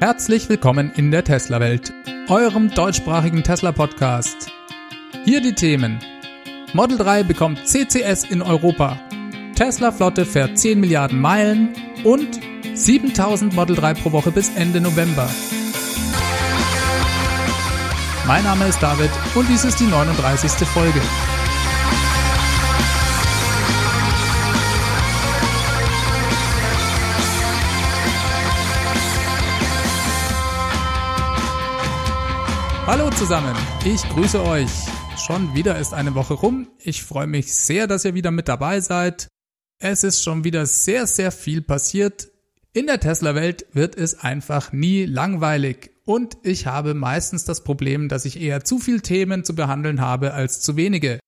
Herzlich willkommen in der Tesla-Welt, eurem deutschsprachigen Tesla-Podcast. Hier die Themen. Model 3 bekommt CCS in Europa. Tesla-Flotte fährt 10 Milliarden Meilen und 7000 Model 3 pro Woche bis Ende November. Mein Name ist David und dies ist die 39. Folge. Hallo zusammen, ich grüße euch. Schon wieder ist eine Woche rum. Ich freue mich sehr, dass ihr wieder mit dabei seid. Es ist schon wieder sehr, sehr viel passiert. In der Tesla-Welt wird es einfach nie langweilig. Und ich habe meistens das Problem, dass ich eher zu viel Themen zu behandeln habe als zu wenige.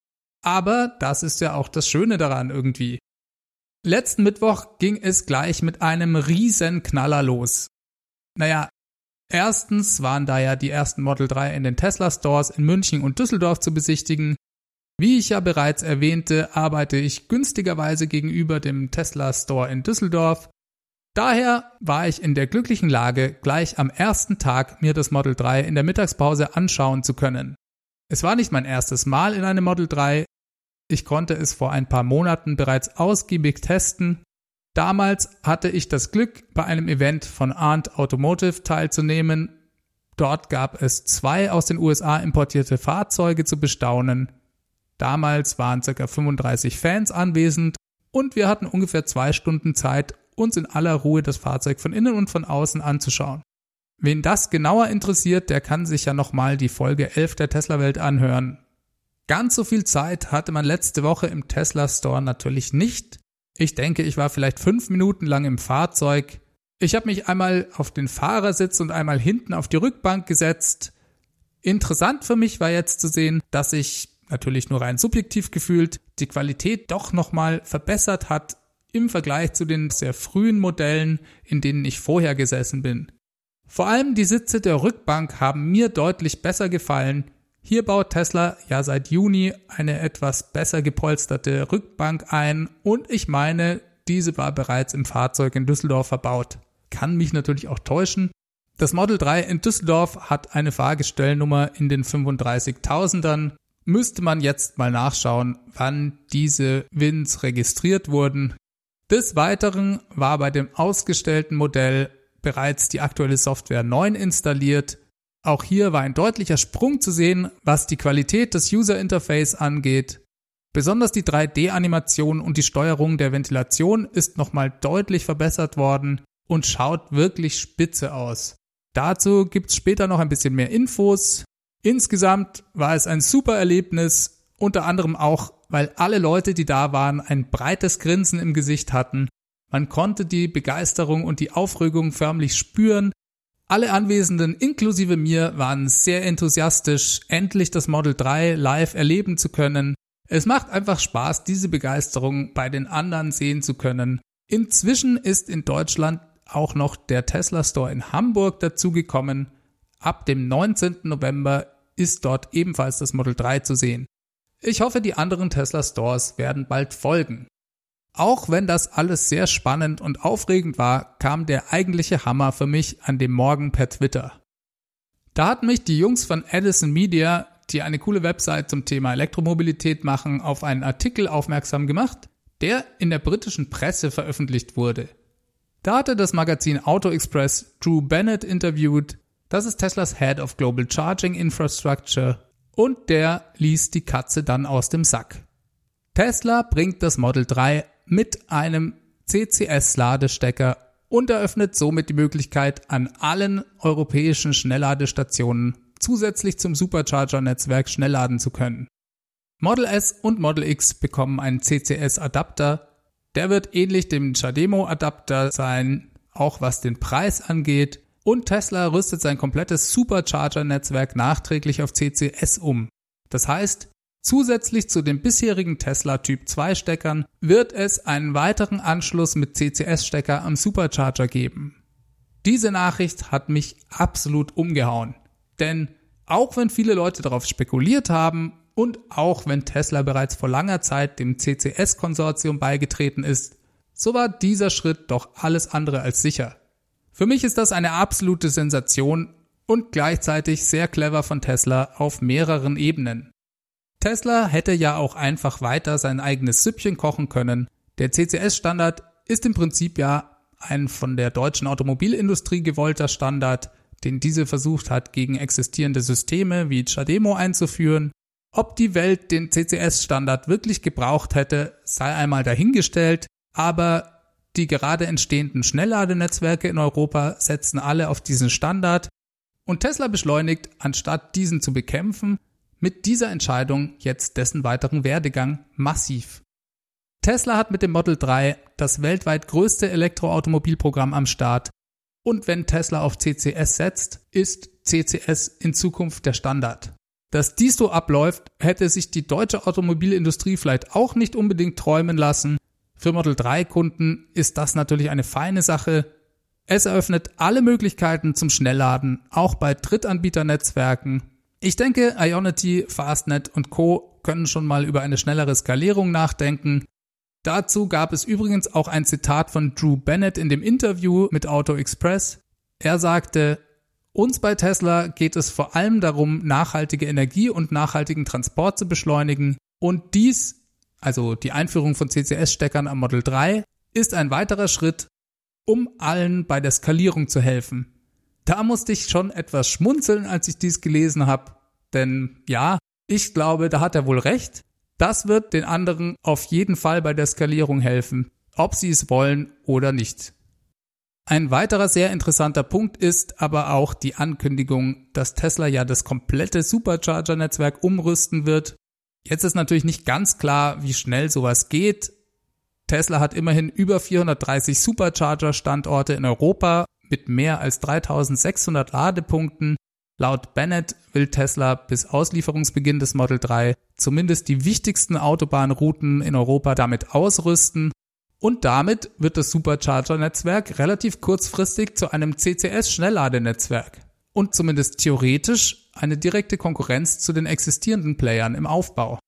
Aber das ist ja auch das Schöne daran irgendwie. Letzten Mittwoch ging es gleich mit einem riesen Knaller los. Naja, Erstens waren da ja die ersten Model 3 in den Tesla Stores in München und Düsseldorf zu besichtigen. Wie ich ja bereits erwähnte, arbeite ich günstigerweise gegenüber dem Tesla Store in Düsseldorf. Daher war ich in der glücklichen Lage, gleich am ersten Tag mir das Model 3 in der Mittagspause anschauen zu können. Es war nicht mein erstes Mal in einem Model 3. Ich konnte es vor ein paar Monaten bereits ausgiebig testen Damals hatte ich das Glück, bei einem Event von Arndt Automotive teilzunehmen. Dort gab es zwei aus den USA importierte Fahrzeuge zu bestaunen. Damals waren ca. 35 Fans anwesend und wir hatten ungefähr zwei Stunden Zeit, uns in aller Ruhe das Fahrzeug von innen und von außen anzuschauen. Wen das genauer interessiert, der kann sich ja nochmal die Folge 11 der Tesla Welt anhören. Ganz so viel Zeit hatte man letzte Woche im Tesla Store natürlich nicht, ich denke, ich war vielleicht fünf Minuten lang im Fahrzeug. Ich habe mich einmal auf den Fahrersitz und einmal hinten auf die Rückbank gesetzt. Interessant für mich war jetzt zu sehen, dass sich natürlich nur rein subjektiv gefühlt die Qualität doch nochmal verbessert hat im Vergleich zu den sehr frühen Modellen, in denen ich vorher gesessen bin. Vor allem die Sitze der Rückbank haben mir deutlich besser gefallen hier baut Tesla ja seit Juni eine etwas besser gepolsterte Rückbank ein und ich meine, diese war bereits im Fahrzeug in Düsseldorf verbaut. Kann mich natürlich auch täuschen. Das Model 3 in Düsseldorf hat eine Fahrgestellnummer in den 35.000ern. Müsste man jetzt mal nachschauen, wann diese Wins registriert wurden. Des Weiteren war bei dem ausgestellten Modell bereits die aktuelle Software 9 installiert. Auch hier war ein deutlicher Sprung zu sehen, was die Qualität des User Interface angeht. Besonders die 3D-Animation und die Steuerung der Ventilation ist nochmal deutlich verbessert worden und schaut wirklich spitze aus. Dazu gibt's später noch ein bisschen mehr Infos. Insgesamt war es ein super Erlebnis, unter anderem auch, weil alle Leute, die da waren, ein breites Grinsen im Gesicht hatten. Man konnte die Begeisterung und die Aufregung förmlich spüren alle Anwesenden inklusive mir waren sehr enthusiastisch, endlich das Model 3 live erleben zu können. Es macht einfach Spaß, diese Begeisterung bei den anderen sehen zu können. Inzwischen ist in Deutschland auch noch der Tesla Store in Hamburg dazugekommen. Ab dem 19. November ist dort ebenfalls das Model 3 zu sehen. Ich hoffe, die anderen Tesla Stores werden bald folgen. Auch wenn das alles sehr spannend und aufregend war, kam der eigentliche Hammer für mich an dem Morgen per Twitter. Da hatten mich die Jungs von Edison Media, die eine coole Website zum Thema Elektromobilität machen, auf einen Artikel aufmerksam gemacht, der in der britischen Presse veröffentlicht wurde. Da hatte das Magazin Auto Express Drew Bennett interviewt, das ist Teslas Head of Global Charging Infrastructure, und der ließ die Katze dann aus dem Sack. Tesla bringt das Model 3 mit einem CCS-Ladestecker und eröffnet somit die Möglichkeit, an allen europäischen Schnellladestationen zusätzlich zum Supercharger-Netzwerk schnell laden zu können. Model S und Model X bekommen einen CCS-Adapter. Der wird ähnlich dem Chademo-Adapter sein, auch was den Preis angeht. Und Tesla rüstet sein komplettes Supercharger-Netzwerk nachträglich auf CCS um. Das heißt, Zusätzlich zu den bisherigen Tesla Typ 2 Steckern wird es einen weiteren Anschluss mit CCS-Stecker am Supercharger geben. Diese Nachricht hat mich absolut umgehauen. Denn auch wenn viele Leute darauf spekuliert haben und auch wenn Tesla bereits vor langer Zeit dem CCS-Konsortium beigetreten ist, so war dieser Schritt doch alles andere als sicher. Für mich ist das eine absolute Sensation und gleichzeitig sehr clever von Tesla auf mehreren Ebenen. Tesla hätte ja auch einfach weiter sein eigenes Süppchen kochen können. Der CCS-Standard ist im Prinzip ja ein von der deutschen Automobilindustrie gewollter Standard, den diese versucht hat, gegen existierende Systeme wie Chademo einzuführen. Ob die Welt den CCS-Standard wirklich gebraucht hätte, sei einmal dahingestellt, aber die gerade entstehenden Schnellladenetzwerke in Europa setzen alle auf diesen Standard und Tesla beschleunigt, anstatt diesen zu bekämpfen, mit dieser Entscheidung jetzt dessen weiteren Werdegang massiv. Tesla hat mit dem Model 3 das weltweit größte Elektroautomobilprogramm am Start und wenn Tesla auf CCS setzt, ist CCS in Zukunft der Standard. Dass dies so abläuft, hätte sich die deutsche Automobilindustrie vielleicht auch nicht unbedingt träumen lassen. Für Model 3 Kunden ist das natürlich eine feine Sache. Es eröffnet alle Möglichkeiten zum Schnellladen, auch bei Drittanbieternetzwerken. Ich denke, Ionity, Fastnet und Co. können schon mal über eine schnellere Skalierung nachdenken. Dazu gab es übrigens auch ein Zitat von Drew Bennett in dem Interview mit Auto Express. Er sagte, uns bei Tesla geht es vor allem darum, nachhaltige Energie und nachhaltigen Transport zu beschleunigen und dies, also die Einführung von CCS-Steckern am Model 3, ist ein weiterer Schritt, um allen bei der Skalierung zu helfen. Da musste ich schon etwas schmunzeln, als ich dies gelesen habe, denn ja, ich glaube, da hat er wohl recht. Das wird den anderen auf jeden Fall bei der Skalierung helfen, ob sie es wollen oder nicht. Ein weiterer sehr interessanter Punkt ist aber auch die Ankündigung, dass Tesla ja das komplette Supercharger-Netzwerk umrüsten wird. Jetzt ist natürlich nicht ganz klar, wie schnell sowas geht. Tesla hat immerhin über 430 Supercharger-Standorte in Europa mit mehr als 3600 Ladepunkten. Laut Bennett will Tesla bis Auslieferungsbeginn des Model 3 zumindest die wichtigsten Autobahnrouten in Europa damit ausrüsten. Und damit wird das Supercharger-Netzwerk relativ kurzfristig zu einem CCS-Schnellladenetzwerk und zumindest theoretisch eine direkte Konkurrenz zu den existierenden Playern im Aufbau.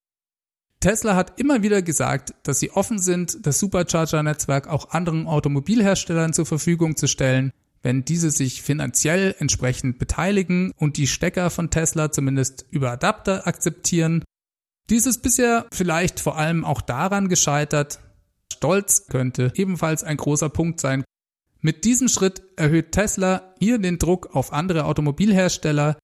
Tesla hat immer wieder gesagt, dass sie offen sind, das Supercharger-Netzwerk auch anderen Automobilherstellern zur Verfügung zu stellen, wenn diese sich finanziell entsprechend beteiligen und die Stecker von Tesla zumindest über Adapter akzeptieren. Dies ist bisher vielleicht vor allem auch daran gescheitert. Stolz könnte ebenfalls ein großer Punkt sein. Mit diesem Schritt erhöht Tesla hier den Druck auf andere Automobilhersteller.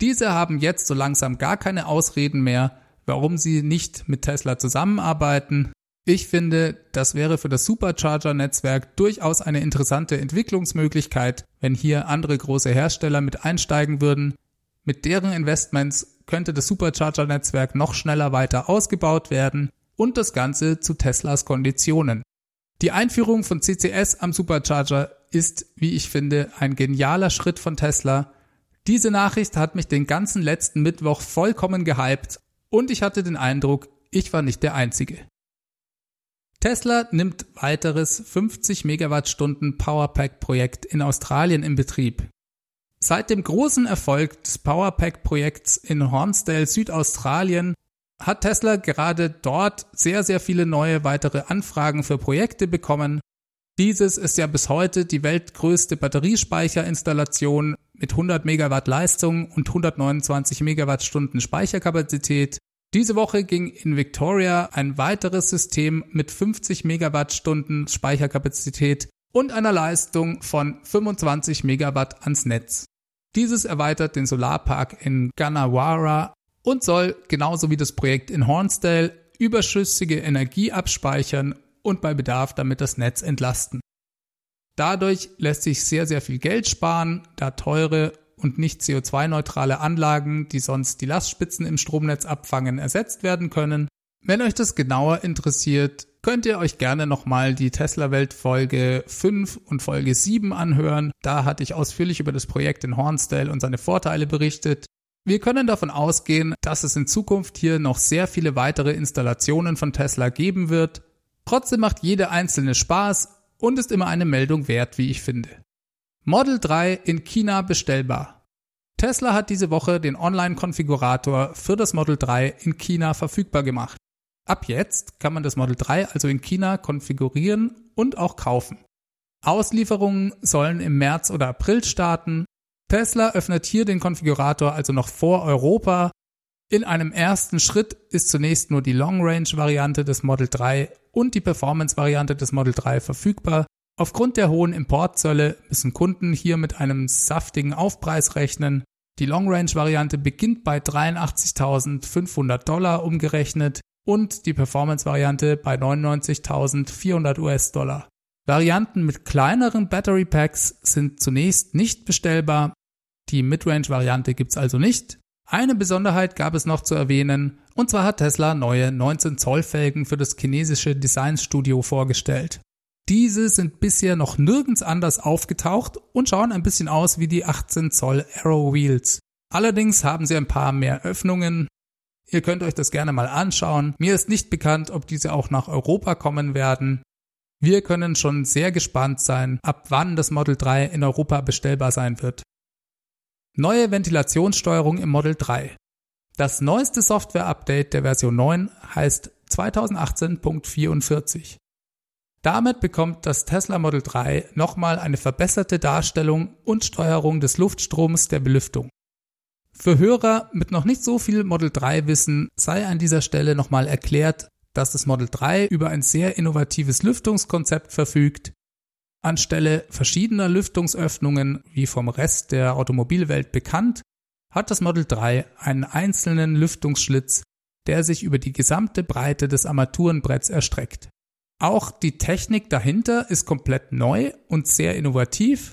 Diese haben jetzt so langsam gar keine Ausreden mehr, warum sie nicht mit Tesla zusammenarbeiten. Ich finde, das wäre für das Supercharger-Netzwerk durchaus eine interessante Entwicklungsmöglichkeit, wenn hier andere große Hersteller mit einsteigen würden. Mit deren Investments könnte das Supercharger-Netzwerk noch schneller weiter ausgebaut werden und das Ganze zu Teslas Konditionen. Die Einführung von CCS am Supercharger ist, wie ich finde, ein genialer Schritt von Tesla. Diese Nachricht hat mich den ganzen letzten Mittwoch vollkommen gehypt und ich hatte den Eindruck, ich war nicht der Einzige. Tesla nimmt weiteres 50 Megawattstunden Powerpack-Projekt in Australien in Betrieb. Seit dem großen Erfolg des Powerpack-Projekts in Hornsdale, Südaustralien, hat Tesla gerade dort sehr, sehr viele neue weitere Anfragen für Projekte bekommen. Dieses ist ja bis heute die weltgrößte Batteriespeicherinstallation mit 100 Megawatt Leistung und 129 Megawattstunden Speicherkapazität diese Woche ging in Victoria ein weiteres System mit 50 Megawattstunden Speicherkapazität und einer Leistung von 25 Megawatt ans Netz. Dieses erweitert den Solarpark in Ganawara und soll genauso wie das Projekt in Hornsdale überschüssige Energie abspeichern und bei Bedarf damit das Netz entlasten. Dadurch lässt sich sehr, sehr viel Geld sparen, da teure und nicht CO2-neutrale Anlagen, die sonst die Lastspitzen im Stromnetz abfangen, ersetzt werden können. Wenn euch das genauer interessiert, könnt ihr euch gerne nochmal die Tesla-Welt Folge 5 und Folge 7 anhören. Da hatte ich ausführlich über das Projekt in Hornsdale und seine Vorteile berichtet. Wir können davon ausgehen, dass es in Zukunft hier noch sehr viele weitere Installationen von Tesla geben wird. Trotzdem macht jede einzelne Spaß und ist immer eine Meldung wert, wie ich finde. Model 3 in China bestellbar. Tesla hat diese Woche den Online-Konfigurator für das Model 3 in China verfügbar gemacht. Ab jetzt kann man das Model 3 also in China konfigurieren und auch kaufen. Auslieferungen sollen im März oder April starten. Tesla öffnet hier den Konfigurator also noch vor Europa. In einem ersten Schritt ist zunächst nur die Long-Range-Variante des Model 3 und die Performance-Variante des Model 3 verfügbar. Aufgrund der hohen Importzölle müssen Kunden hier mit einem saftigen Aufpreis rechnen. Die Long-Range-Variante beginnt bei 83.500 Dollar umgerechnet und die Performance-Variante bei 99.400 US-Dollar. Varianten mit kleineren Battery Packs sind zunächst nicht bestellbar. Die Midrange-Variante gibt's also nicht. Eine Besonderheit gab es noch zu erwähnen, und zwar hat Tesla neue 19 Zoll Felgen für das chinesische Designstudio vorgestellt. Diese sind bisher noch nirgends anders aufgetaucht und schauen ein bisschen aus wie die 18 Zoll Arrow Wheels. Allerdings haben sie ein paar mehr Öffnungen. Ihr könnt euch das gerne mal anschauen. Mir ist nicht bekannt, ob diese auch nach Europa kommen werden. Wir können schon sehr gespannt sein, ab wann das Model 3 in Europa bestellbar sein wird. Neue Ventilationssteuerung im Model 3. Das neueste Software-Update der Version 9 heißt 2018.44. Damit bekommt das Tesla Model 3 nochmal eine verbesserte Darstellung und Steuerung des Luftstroms der Belüftung. Für Hörer mit noch nicht so viel Model 3 Wissen sei an dieser Stelle nochmal erklärt, dass das Model 3 über ein sehr innovatives Lüftungskonzept verfügt. Anstelle verschiedener Lüftungsöffnungen, wie vom Rest der Automobilwelt bekannt, hat das Model 3 einen einzelnen Lüftungsschlitz, der sich über die gesamte Breite des Armaturenbretts erstreckt. Auch die Technik dahinter ist komplett neu und sehr innovativ.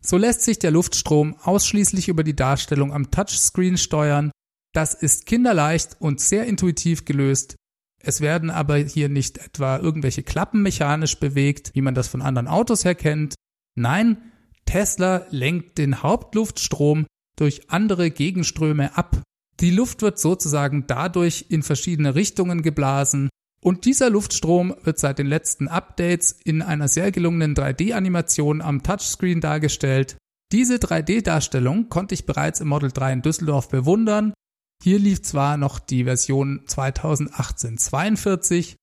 So lässt sich der Luftstrom ausschließlich über die Darstellung am Touchscreen steuern. Das ist kinderleicht und sehr intuitiv gelöst. Es werden aber hier nicht etwa irgendwelche Klappen mechanisch bewegt, wie man das von anderen Autos her kennt. Nein, Tesla lenkt den Hauptluftstrom durch andere Gegenströme ab. Die Luft wird sozusagen dadurch in verschiedene Richtungen geblasen und dieser Luftstrom wird seit den letzten Updates in einer sehr gelungenen 3D-Animation am Touchscreen dargestellt. Diese 3D-Darstellung konnte ich bereits im Model 3 in Düsseldorf bewundern. Hier lief zwar noch die Version 2018-42.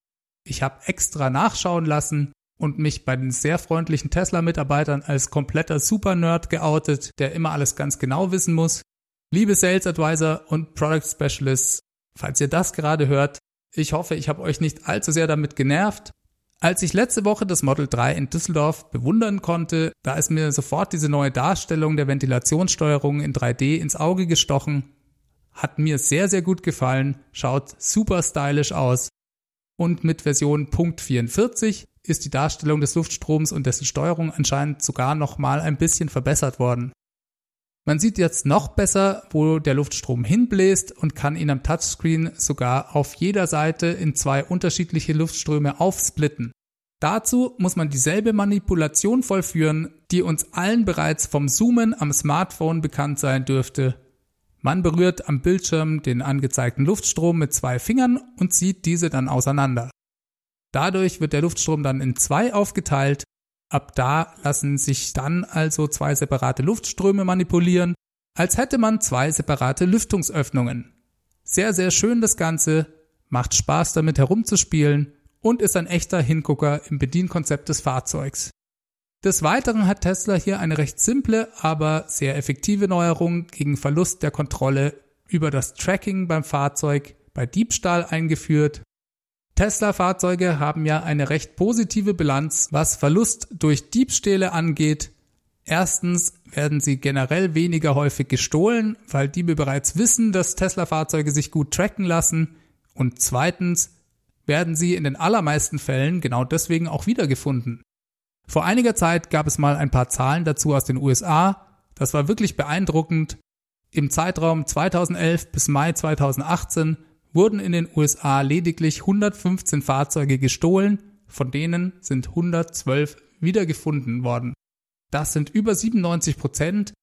Ich habe extra nachschauen lassen und mich bei den sehr freundlichen Tesla-Mitarbeitern als kompletter Super-Nerd geoutet, der immer alles ganz genau wissen muss. Liebe Sales Advisor und Product Specialists, falls ihr das gerade hört, ich hoffe, ich habe euch nicht allzu sehr damit genervt. Als ich letzte Woche das Model 3 in Düsseldorf bewundern konnte, da ist mir sofort diese neue Darstellung der Ventilationssteuerung in 3D ins Auge gestochen. Hat mir sehr, sehr gut gefallen, schaut super stylisch aus. Und mit Version .44 ist die Darstellung des Luftstroms und dessen Steuerung anscheinend sogar nochmal ein bisschen verbessert worden. Man sieht jetzt noch besser, wo der Luftstrom hinbläst und kann ihn am Touchscreen sogar auf jeder Seite in zwei unterschiedliche Luftströme aufsplitten. Dazu muss man dieselbe Manipulation vollführen, die uns allen bereits vom Zoomen am Smartphone bekannt sein dürfte. Man berührt am Bildschirm den angezeigten Luftstrom mit zwei Fingern und zieht diese dann auseinander. Dadurch wird der Luftstrom dann in zwei aufgeteilt Ab da lassen sich dann also zwei separate Luftströme manipulieren, als hätte man zwei separate Lüftungsöffnungen. Sehr, sehr schön das Ganze, macht Spaß damit herumzuspielen und ist ein echter Hingucker im Bedienkonzept des Fahrzeugs. Des Weiteren hat Tesla hier eine recht simple, aber sehr effektive Neuerung gegen Verlust der Kontrolle über das Tracking beim Fahrzeug bei Diebstahl eingeführt Tesla-Fahrzeuge haben ja eine recht positive Bilanz, was Verlust durch Diebstähle angeht. Erstens werden sie generell weniger häufig gestohlen, weil Diebe bereits wissen, dass Tesla-Fahrzeuge sich gut tracken lassen. Und zweitens werden sie in den allermeisten Fällen genau deswegen auch wiedergefunden. Vor einiger Zeit gab es mal ein paar Zahlen dazu aus den USA. Das war wirklich beeindruckend. Im Zeitraum 2011 bis Mai 2018 wurden in den USA lediglich 115 Fahrzeuge gestohlen, von denen sind 112 wiedergefunden worden. Das sind über 97 Prozent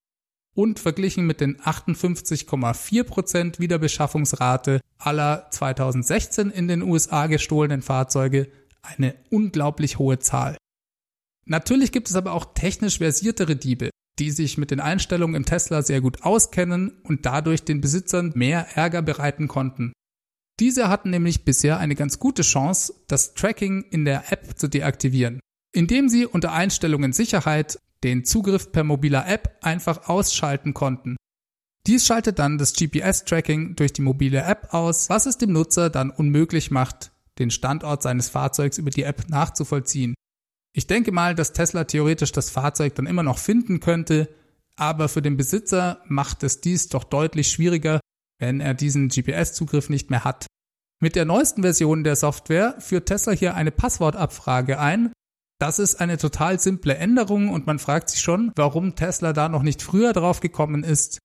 und verglichen mit den 58,4 Prozent Wiederbeschaffungsrate aller 2016 in den USA gestohlenen Fahrzeuge eine unglaublich hohe Zahl. Natürlich gibt es aber auch technisch versiertere Diebe, die sich mit den Einstellungen im Tesla sehr gut auskennen und dadurch den Besitzern mehr Ärger bereiten konnten. Diese hatten nämlich bisher eine ganz gute Chance, das Tracking in der App zu deaktivieren. indem sie unter Einstellungen Sicherheit den Zugriff per mobiler App einfach ausschalten konnten. Dies schaltet dann das GPS-Tracking durch die mobile App aus, was es dem Nutzer dann unmöglich macht, den Standort seines Fahrzeugs über die App nachzuvollziehen. Ich denke mal, dass Tesla theoretisch das Fahrzeug dann immer noch finden könnte, aber für den Besitzer macht es dies doch deutlich schwieriger, wenn er diesen GPS-Zugriff nicht mehr hat. Mit der neuesten Version der Software führt Tesla hier eine Passwortabfrage ein. Das ist eine total simple Änderung und man fragt sich schon, warum Tesla da noch nicht früher drauf gekommen ist.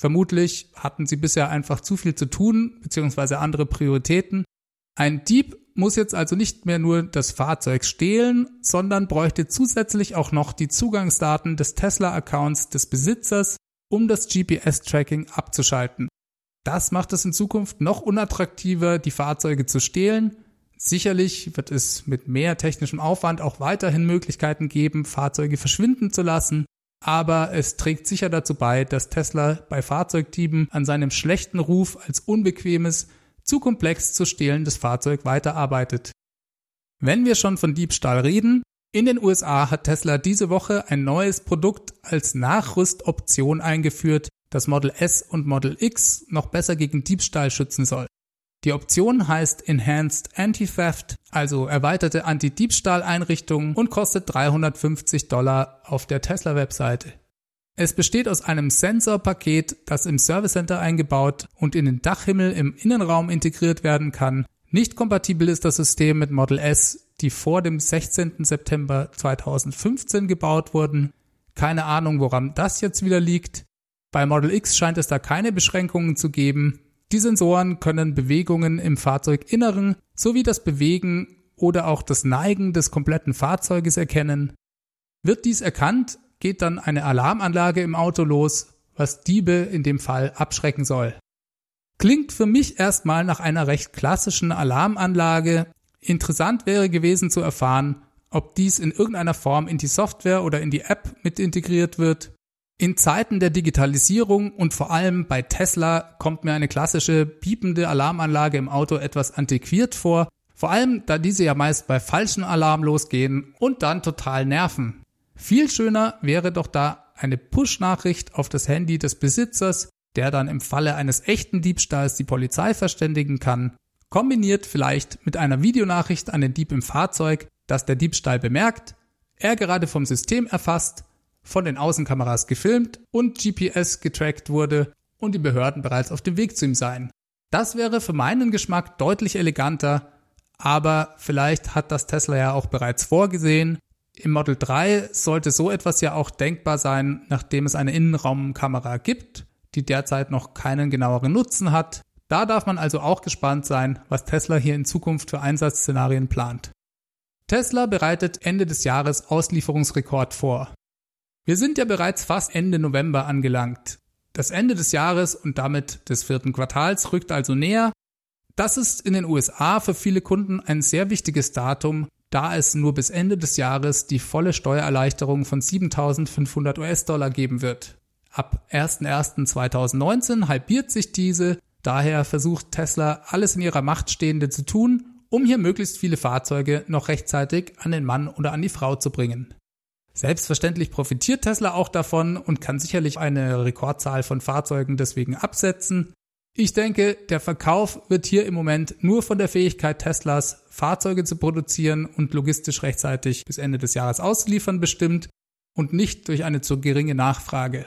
Vermutlich hatten sie bisher einfach zu viel zu tun, beziehungsweise andere Prioritäten. Ein Dieb muss jetzt also nicht mehr nur das Fahrzeug stehlen, sondern bräuchte zusätzlich auch noch die Zugangsdaten des Tesla-Accounts des Besitzers, um das GPS-Tracking abzuschalten. Das macht es in Zukunft noch unattraktiver, die Fahrzeuge zu stehlen. Sicherlich wird es mit mehr technischem Aufwand auch weiterhin Möglichkeiten geben, Fahrzeuge verschwinden zu lassen, aber es trägt sicher dazu bei, dass Tesla bei Fahrzeugdieben an seinem schlechten Ruf als unbequemes zu komplex zu stehlendes Fahrzeug weiterarbeitet. Wenn wir schon von Diebstahl reden, in den USA hat Tesla diese Woche ein neues Produkt als Nachrüstoption eingeführt, das Model S und Model X noch besser gegen Diebstahl schützen soll. Die Option heißt Enhanced Anti-Theft, also erweiterte Anti-Diebstahl-Einrichtung und kostet 350 Dollar auf der Tesla-Webseite. Es besteht aus einem Sensorpaket, das im Service Center eingebaut und in den Dachhimmel im Innenraum integriert werden kann. Nicht kompatibel ist das System mit Model S, die vor dem 16. September 2015 gebaut wurden. Keine Ahnung, woran das jetzt wieder liegt. Bei Model X scheint es da keine Beschränkungen zu geben. Die Sensoren können Bewegungen im Fahrzeuginneren sowie das Bewegen oder auch das Neigen des kompletten Fahrzeuges erkennen. Wird dies erkannt, geht dann eine Alarmanlage im Auto los, was Diebe in dem Fall abschrecken soll. Klingt für mich erstmal nach einer recht klassischen Alarmanlage. Interessant wäre gewesen zu erfahren, ob dies in irgendeiner Form in die Software oder in die App mit integriert wird. In Zeiten der Digitalisierung und vor allem bei Tesla kommt mir eine klassische piepende Alarmanlage im Auto etwas antiquiert vor, vor allem da diese ja meist bei falschen Alarm losgehen und dann total nerven. Viel schöner wäre doch da eine Push-Nachricht auf das Handy des Besitzers, der dann im Falle eines echten Diebstahls die Polizei verständigen kann, kombiniert vielleicht mit einer Videonachricht an den Dieb im Fahrzeug, dass der Diebstahl bemerkt, er gerade vom System erfasst, von den Außenkameras gefilmt und GPS getrackt wurde und die Behörden bereits auf dem Weg zu ihm seien. Das wäre für meinen Geschmack deutlich eleganter, aber vielleicht hat das Tesla ja auch bereits vorgesehen im Model 3 sollte so etwas ja auch denkbar sein, nachdem es eine Innenraumkamera gibt, die derzeit noch keinen genaueren Nutzen hat. Da darf man also auch gespannt sein, was Tesla hier in Zukunft für Einsatzszenarien plant. Tesla bereitet Ende des Jahres Auslieferungsrekord vor. Wir sind ja bereits fast Ende November angelangt. Das Ende des Jahres und damit des vierten Quartals rückt also näher. Das ist in den USA für viele Kunden ein sehr wichtiges Datum, da es nur bis Ende des Jahres die volle Steuererleichterung von 7.500 US-Dollar geben wird. Ab 01.01.2019 halbiert sich diese, daher versucht Tesla alles in ihrer Macht Stehende zu tun, um hier möglichst viele Fahrzeuge noch rechtzeitig an den Mann oder an die Frau zu bringen. Selbstverständlich profitiert Tesla auch davon und kann sicherlich eine Rekordzahl von Fahrzeugen deswegen absetzen, ich denke, der Verkauf wird hier im Moment nur von der Fähigkeit Teslas, Fahrzeuge zu produzieren und logistisch rechtzeitig bis Ende des Jahres auszuliefern bestimmt und nicht durch eine zu geringe Nachfrage.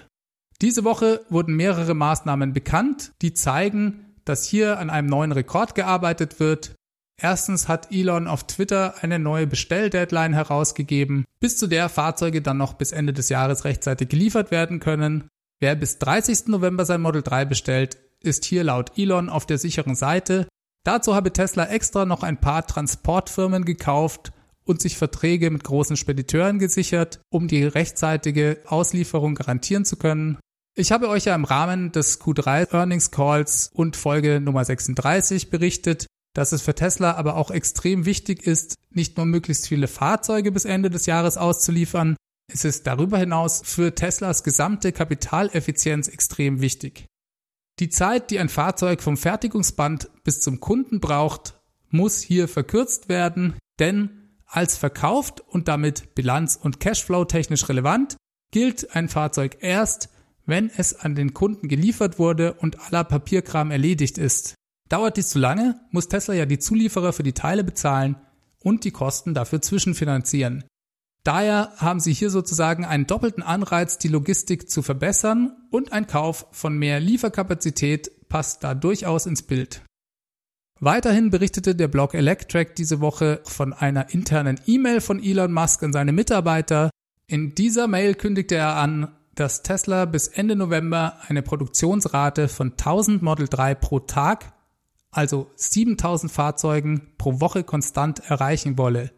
Diese Woche wurden mehrere Maßnahmen bekannt, die zeigen, dass hier an einem neuen Rekord gearbeitet wird. Erstens hat Elon auf Twitter eine neue Bestelldeadline herausgegeben, bis zu der Fahrzeuge dann noch bis Ende des Jahres rechtzeitig geliefert werden können. Wer bis 30. November sein Model 3 bestellt, ist hier laut Elon auf der sicheren Seite. Dazu habe Tesla extra noch ein paar Transportfirmen gekauft und sich Verträge mit großen Spediteuren gesichert, um die rechtzeitige Auslieferung garantieren zu können. Ich habe euch ja im Rahmen des Q3 Earnings Calls und Folge Nummer 36 berichtet, dass es für Tesla aber auch extrem wichtig ist, nicht nur möglichst viele Fahrzeuge bis Ende des Jahres auszuliefern, es ist darüber hinaus für Teslas gesamte Kapitaleffizienz extrem wichtig. Die Zeit, die ein Fahrzeug vom Fertigungsband bis zum Kunden braucht, muss hier verkürzt werden, denn Als verkauft und damit bilanz- und Cashflow technisch relevant gilt ein Fahrzeug erst, wenn es an den Kunden geliefert wurde und aller Papierkram erledigt ist. Dauert dies zu lange, muss Tesla ja die Zulieferer für die Teile bezahlen und die Kosten dafür zwischenfinanzieren. Daher haben sie hier sozusagen einen doppelten Anreiz, die Logistik zu verbessern und ein Kauf von mehr Lieferkapazität passt da durchaus ins Bild. Weiterhin berichtete der Blog Electrac diese Woche von einer internen E-Mail von Elon Musk an seine Mitarbeiter. In dieser Mail kündigte er an, dass Tesla bis Ende November eine Produktionsrate von 1000 Model 3 pro Tag, also 7000 Fahrzeugen pro Woche konstant erreichen wolle.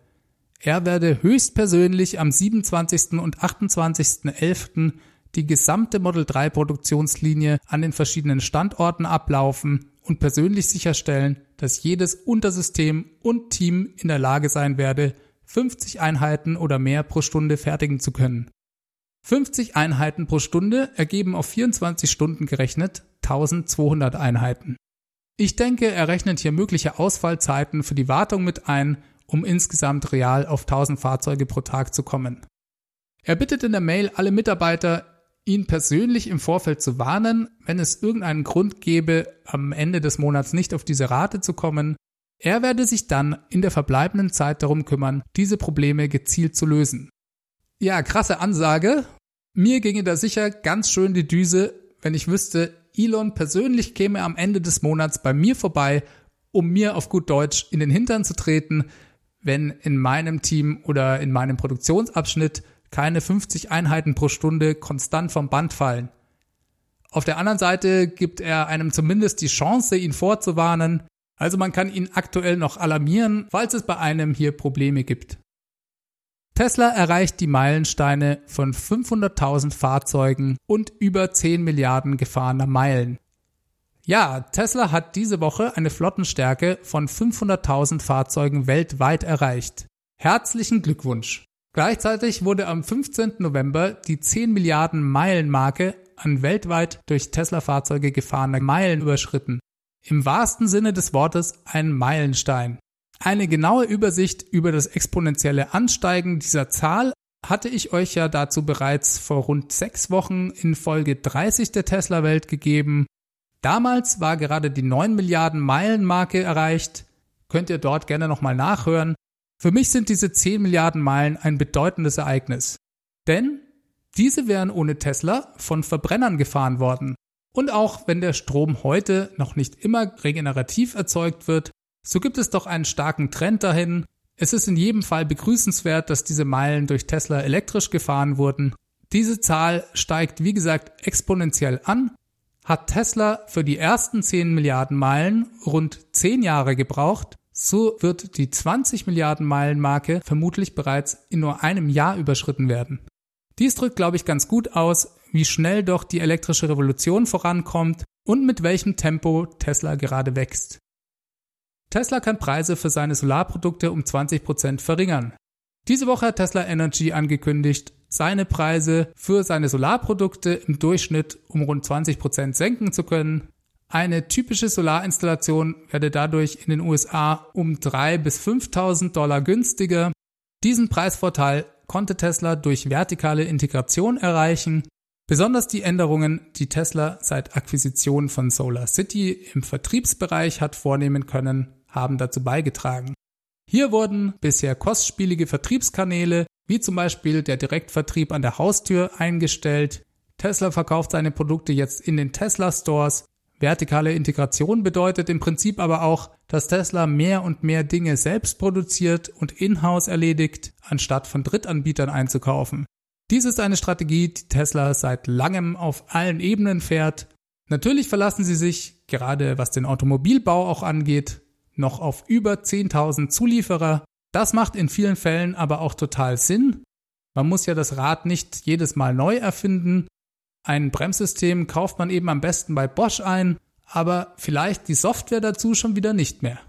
Er werde höchstpersönlich am 27. und 28.11. die gesamte Model 3 Produktionslinie an den verschiedenen Standorten ablaufen und persönlich sicherstellen, dass jedes Untersystem und Team in der Lage sein werde, 50 Einheiten oder mehr pro Stunde fertigen zu können. 50 Einheiten pro Stunde ergeben auf 24 Stunden gerechnet 1200 Einheiten. Ich denke, er rechnet hier mögliche Ausfallzeiten für die Wartung mit ein um insgesamt real auf 1000 Fahrzeuge pro Tag zu kommen. Er bittet in der Mail alle Mitarbeiter, ihn persönlich im Vorfeld zu warnen, wenn es irgendeinen Grund gäbe, am Ende des Monats nicht auf diese Rate zu kommen. Er werde sich dann in der verbleibenden Zeit darum kümmern, diese Probleme gezielt zu lösen. Ja, krasse Ansage. Mir ginge da sicher ganz schön die Düse, wenn ich wüsste, Elon persönlich käme am Ende des Monats bei mir vorbei, um mir auf gut Deutsch in den Hintern zu treten, wenn in meinem Team oder in meinem Produktionsabschnitt keine 50 Einheiten pro Stunde konstant vom Band fallen. Auf der anderen Seite gibt er einem zumindest die Chance, ihn vorzuwarnen, also man kann ihn aktuell noch alarmieren, falls es bei einem hier Probleme gibt. Tesla erreicht die Meilensteine von 500.000 Fahrzeugen und über 10 Milliarden gefahrener Meilen. Ja, Tesla hat diese Woche eine Flottenstärke von 500.000 Fahrzeugen weltweit erreicht. Herzlichen Glückwunsch! Gleichzeitig wurde am 15. November die 10 Milliarden Meilen Marke an weltweit durch Tesla-Fahrzeuge gefahrener Meilen überschritten. Im wahrsten Sinne des Wortes ein Meilenstein. Eine genaue Übersicht über das exponentielle Ansteigen dieser Zahl hatte ich euch ja dazu bereits vor rund sechs Wochen in Folge 30 der Tesla-Welt gegeben Damals war gerade die 9 Milliarden Meilen Marke erreicht. Könnt ihr dort gerne nochmal nachhören. Für mich sind diese 10 Milliarden Meilen ein bedeutendes Ereignis. Denn diese wären ohne Tesla von Verbrennern gefahren worden. Und auch wenn der Strom heute noch nicht immer regenerativ erzeugt wird, so gibt es doch einen starken Trend dahin. Es ist in jedem Fall begrüßenswert, dass diese Meilen durch Tesla elektrisch gefahren wurden. Diese Zahl steigt wie gesagt exponentiell an hat Tesla für die ersten 10 Milliarden Meilen rund 10 Jahre gebraucht, so wird die 20 Milliarden Meilen Marke vermutlich bereits in nur einem Jahr überschritten werden. Dies drückt, glaube ich, ganz gut aus, wie schnell doch die elektrische Revolution vorankommt und mit welchem Tempo Tesla gerade wächst. Tesla kann Preise für seine Solarprodukte um 20% verringern. Diese Woche hat Tesla Energy angekündigt, seine Preise für seine Solarprodukte im Durchschnitt um rund 20 Prozent senken zu können. Eine typische Solarinstallation werde dadurch in den USA um 3.000 bis 5.000 Dollar günstiger. Diesen Preisvorteil konnte Tesla durch vertikale Integration erreichen. Besonders die Änderungen, die Tesla seit Akquisition von Solar City im Vertriebsbereich hat vornehmen können, haben dazu beigetragen. Hier wurden bisher kostspielige Vertriebskanäle wie zum Beispiel der Direktvertrieb an der Haustür eingestellt. Tesla verkauft seine Produkte jetzt in den Tesla Stores. Vertikale Integration bedeutet im Prinzip aber auch, dass Tesla mehr und mehr Dinge selbst produziert und in-house erledigt, anstatt von Drittanbietern einzukaufen. Dies ist eine Strategie, die Tesla seit langem auf allen Ebenen fährt. Natürlich verlassen sie sich, gerade was den Automobilbau auch angeht, noch auf über 10.000 Zulieferer, das macht in vielen Fällen aber auch total Sinn. Man muss ja das Rad nicht jedes Mal neu erfinden. Ein Bremssystem kauft man eben am besten bei Bosch ein, aber vielleicht die Software dazu schon wieder nicht mehr.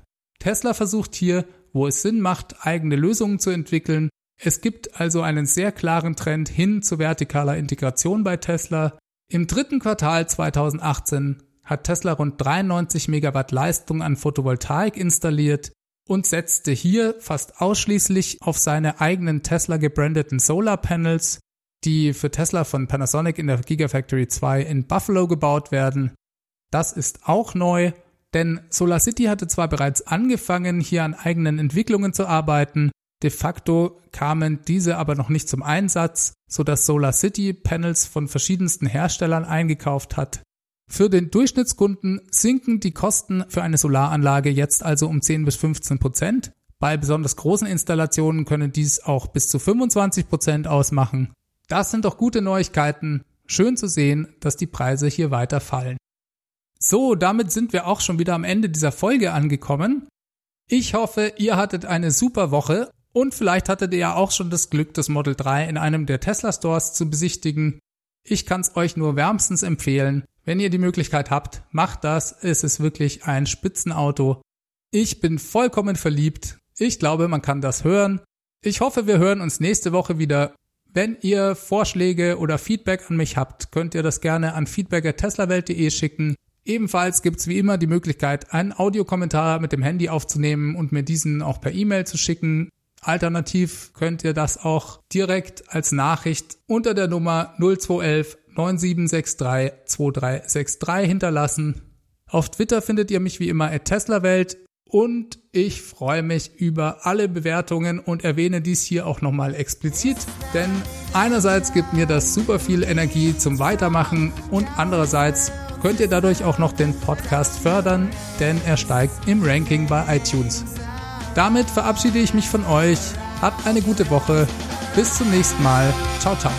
Tesla versucht hier, wo es Sinn macht, eigene Lösungen zu entwickeln. Es gibt also einen sehr klaren Trend hin zu vertikaler Integration bei Tesla. Im dritten Quartal 2018 hat Tesla rund 93 Megawatt Leistung an Photovoltaik installiert. und setzte hier fast ausschließlich auf seine eigenen Tesla gebrandeten Solarpanels, die für Tesla von Panasonic in der Gigafactory 2 in Buffalo gebaut werden. Das ist auch neu, denn SolarCity hatte zwar bereits angefangen, hier an eigenen Entwicklungen zu arbeiten, de facto kamen diese aber noch nicht zum Einsatz, so dass SolarCity Panels von verschiedensten Herstellern eingekauft hat. Für den Durchschnittskunden sinken die Kosten für eine Solaranlage jetzt also um 10 bis 15 Prozent. Bei besonders großen Installationen können dies auch bis zu 25 Prozent ausmachen. Das sind doch gute Neuigkeiten. Schön zu sehen, dass die Preise hier weiter fallen. So, damit sind wir auch schon wieder am Ende dieser Folge angekommen. Ich hoffe, ihr hattet eine super Woche und vielleicht hattet ihr ja auch schon das Glück, das Model 3 in einem der Tesla Stores zu besichtigen. Ich kann es euch nur wärmstens empfehlen. Wenn ihr die Möglichkeit habt, macht das. Es ist wirklich ein Spitzenauto. Ich bin vollkommen verliebt. Ich glaube, man kann das hören. Ich hoffe, wir hören uns nächste Woche wieder. Wenn ihr Vorschläge oder Feedback an mich habt, könnt ihr das gerne an feedback.teslawelt.de schicken. Ebenfalls gibt's wie immer die Möglichkeit, einen Audiokommentar mit dem Handy aufzunehmen und mir diesen auch per E-Mail zu schicken. Alternativ könnt ihr das auch direkt als Nachricht unter der Nummer 0211 9763 2363 hinterlassen. Auf Twitter findet ihr mich wie immer at TeslaWelt und ich freue mich über alle Bewertungen und erwähne dies hier auch nochmal explizit, denn einerseits gibt mir das super viel Energie zum Weitermachen und andererseits könnt ihr dadurch auch noch den Podcast fördern, denn er steigt im Ranking bei iTunes. Damit verabschiede ich mich von euch. Habt eine gute Woche. Bis zum nächsten Mal. Ciao, ciao.